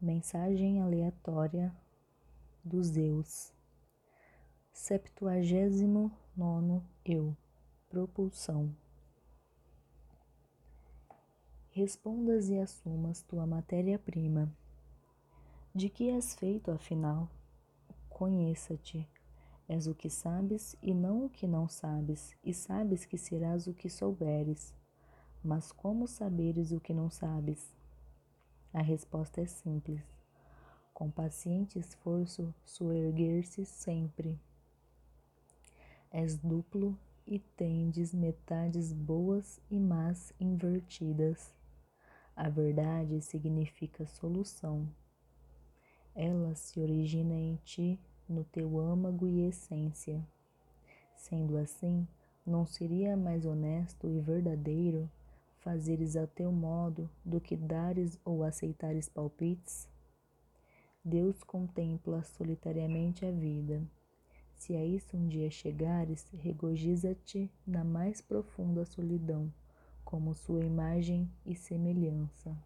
Mensagem aleatória do Zeus. Septuagésimo nono Eu. Propulsão. Respondas e assumas tua matéria-prima. De que és feito, afinal? Conheça-te. És o que sabes e não o que não sabes, e sabes que serás o que souberes. Mas como saberes o que não sabes? A resposta é simples. Com paciente esforço, soerguer-se sempre. És duplo e tendes metades boas e más invertidas. A verdade significa solução. Ela se origina em ti, no teu âmago e essência. Sendo assim, não seria mais honesto e verdadeiro fazeres a teu modo do que dares ou aceitares palpites? Deus contempla solitariamente a vida. Se a isso um dia chegares, regozija-te na mais profunda solidão, como sua imagem e semelhança.